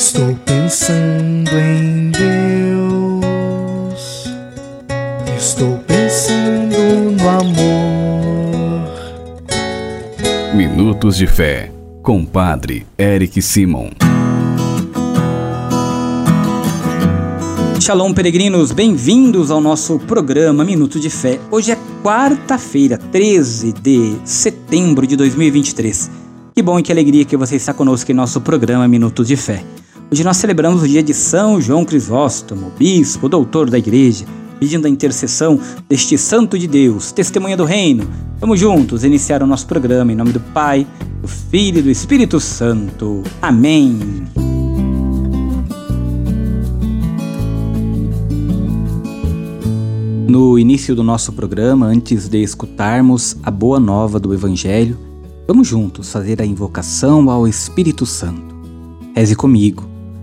Estou pensando em Deus. Estou pensando no amor. Minutos de Fé, com Padre Eric Simon. Shalom, peregrinos, bem-vindos ao nosso programa Minuto de Fé. Hoje é quarta-feira, 13 de setembro de 2023. Que bom e que alegria que você está conosco em nosso programa Minutos de Fé. Hoje nós celebramos o dia de São João Crisóstomo, bispo, doutor da igreja, pedindo a intercessão deste santo de Deus, testemunha do reino. Vamos juntos iniciar o nosso programa em nome do Pai, do Filho e do Espírito Santo. Amém. No início do nosso programa, antes de escutarmos a boa nova do Evangelho, vamos juntos fazer a invocação ao Espírito Santo. Reze comigo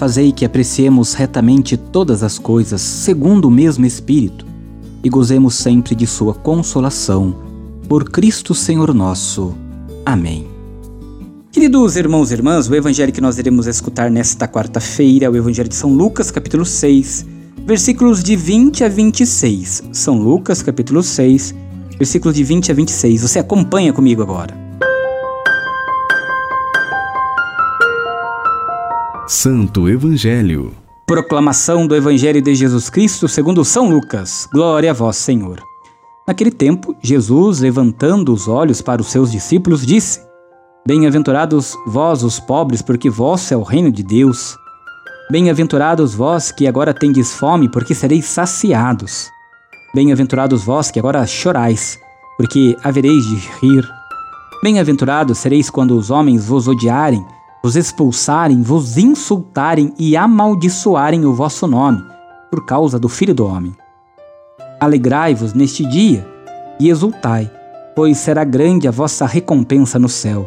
Fazei que apreciemos retamente todas as coisas segundo o mesmo Espírito e gozemos sempre de Sua consolação. Por Cristo Senhor nosso. Amém. Queridos irmãos e irmãs, o evangelho que nós iremos escutar nesta quarta-feira é o Evangelho de São Lucas, capítulo 6, versículos de 20 a 26. São Lucas, capítulo 6, versículos de 20 a 26. Você acompanha comigo agora. Santo Evangelho. Proclamação do Evangelho de Jesus Cristo segundo São Lucas. Glória a vós, Senhor. Naquele tempo, Jesus, levantando os olhos para os seus discípulos, disse: Bem-aventurados vós os pobres, porque vosso é o reino de Deus. Bem-aventurados vós que agora tendes fome, porque sereis saciados. Bem-aventurados vós que agora chorais, porque havereis de rir. Bem-aventurados sereis quando os homens vos odiarem vos expulsarem, vos insultarem e amaldiçoarem o vosso nome, por causa do Filho do Homem. Alegrai-vos neste dia e exultai, pois será grande a vossa recompensa no céu,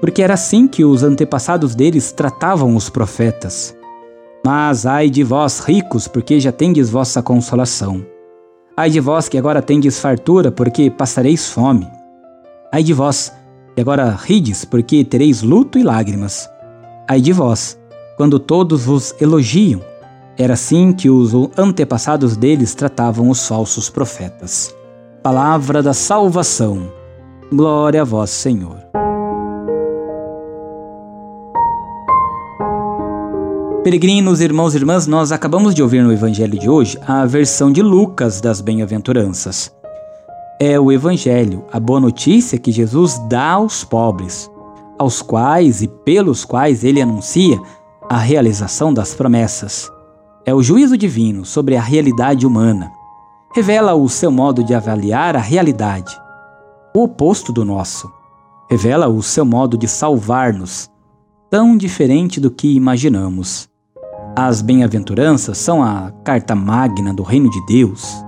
porque era assim que os antepassados deles tratavam os profetas. Mas ai de vós, ricos, porque já tendes vossa consolação. Ai de vós que agora tendes fartura, porque passareis fome. Ai de vós, e agora rides, porque tereis luto e lágrimas. Ai de vós, quando todos vos elogiam. Era assim que os antepassados deles tratavam os falsos profetas. Palavra da salvação. Glória a vós, Senhor. Peregrinos, irmãos e irmãs, nós acabamos de ouvir no Evangelho de hoje a versão de Lucas das Bem-aventuranças é o Evangelho, a boa notícia que Jesus dá aos pobres, aos quais e pelos quais ele anuncia a realização das promessas. É o juízo divino sobre a realidade humana. Revela o seu modo de avaliar a realidade, o oposto do nosso. Revela o seu modo de salvar-nos, tão diferente do que imaginamos. As bem-aventuranças são a carta magna do reino de Deus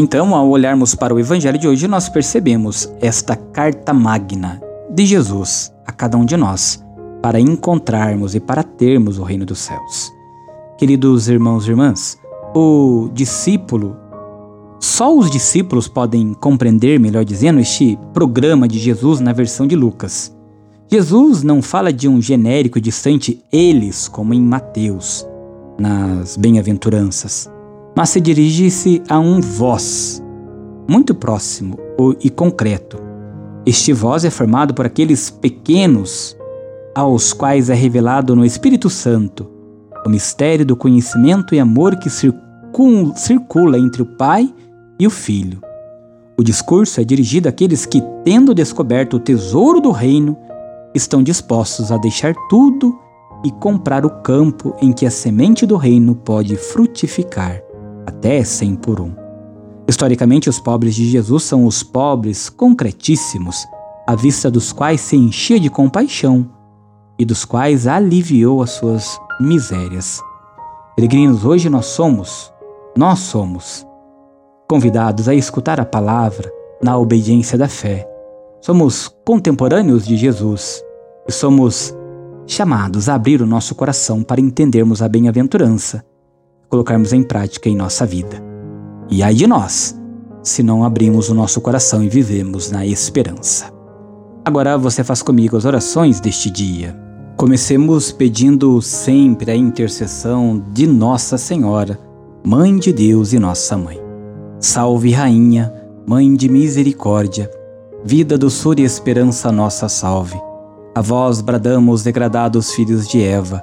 então, ao olharmos para o Evangelho de hoje, nós percebemos esta carta magna de Jesus a cada um de nós para encontrarmos e para termos o reino dos céus. Queridos irmãos e irmãs, o discípulo, só os discípulos podem compreender, melhor dizendo, este programa de Jesus na versão de Lucas. Jesus não fala de um genérico distante eles, como em Mateus, nas bem-aventuranças mas se dirige-se a um vós, muito próximo e concreto. Este vós é formado por aqueles pequenos aos quais é revelado no Espírito Santo o mistério do conhecimento e amor que circula entre o Pai e o Filho. O discurso é dirigido àqueles que, tendo descoberto o tesouro do reino, estão dispostos a deixar tudo e comprar o campo em que a semente do reino pode frutificar até cem por um. Historicamente, os pobres de Jesus são os pobres concretíssimos, à vista dos quais se enchia de compaixão e dos quais aliviou as suas misérias. Peregrinos, hoje nós somos, nós somos convidados a escutar a palavra na obediência da fé. Somos contemporâneos de Jesus e somos chamados a abrir o nosso coração para entendermos a bem-aventurança colocarmos em prática em nossa vida. E ai de nós, se não abrimos o nosso coração e vivemos na esperança. Agora você faz comigo as orações deste dia. Comecemos pedindo sempre a intercessão de Nossa Senhora, Mãe de Deus e Nossa Mãe. Salve, Rainha, Mãe de Misericórdia, vida, doçura e esperança nossa salve. A vós bradamos, degradados filhos de Eva,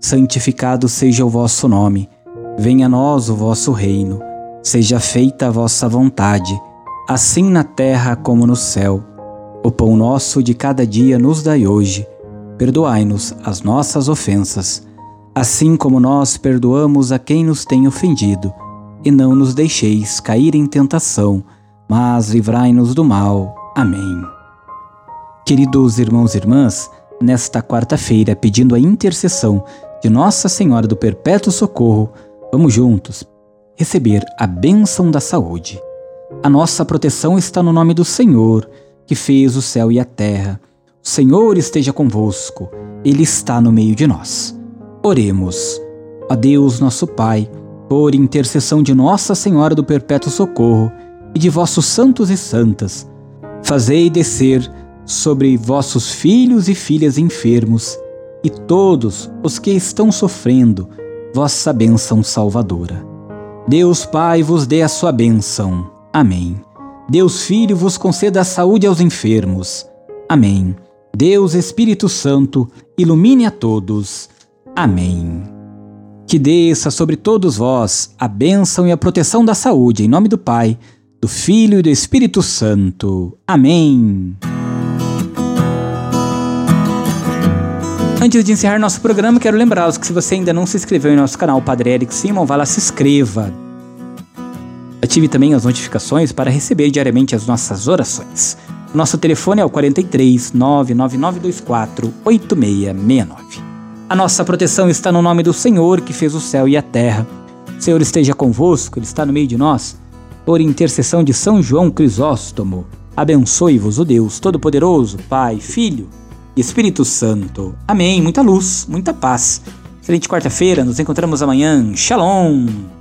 santificado seja o vosso nome, venha a nós o vosso reino, seja feita a vossa vontade, assim na terra como no céu. O pão nosso de cada dia nos dai hoje perdoai-nos as nossas ofensas, assim como nós perdoamos a quem nos tem ofendido, e não nos deixeis cair em tentação, mas livrai-nos do mal. Amém. Queridos irmãos e irmãs, nesta quarta-feira, pedindo a intercessão de Nossa Senhora do Perpétuo Socorro, vamos juntos receber a bênção da saúde. A nossa proteção está no nome do Senhor, que fez o céu e a terra. O Senhor esteja convosco, Ele está no meio de nós. Oremos. A Deus, nosso Pai, por intercessão de Nossa Senhora do Perpétuo Socorro e de vossos santos e santas, fazei descer sobre vossos filhos e filhas enfermos e todos os que estão sofrendo vossa bênção salvadora. Deus Pai vos dê a sua bênção. Amém. Deus Filho vos conceda a saúde aos enfermos. Amém. Deus Espírito Santo, ilumine a todos. Amém. Que desça sobre todos vós a bênção e a proteção da saúde, em nome do Pai, do Filho e do Espírito Santo. Amém. Antes de encerrar nosso programa, quero lembrá-los que se você ainda não se inscreveu em nosso canal Padre Eric Simon, vá lá se inscreva. Ative também as notificações para receber diariamente as nossas orações. Nosso telefone é o 43 99924 8669. A nossa proteção está no nome do Senhor que fez o céu e a terra. O Senhor esteja convosco, Ele está no meio de nós. Por intercessão de São João Crisóstomo, abençoe-vos o Deus Todo-Poderoso, Pai, Filho Espírito Santo. Amém. Muita luz, muita paz. Excelente quarta-feira, nos encontramos amanhã. Shalom!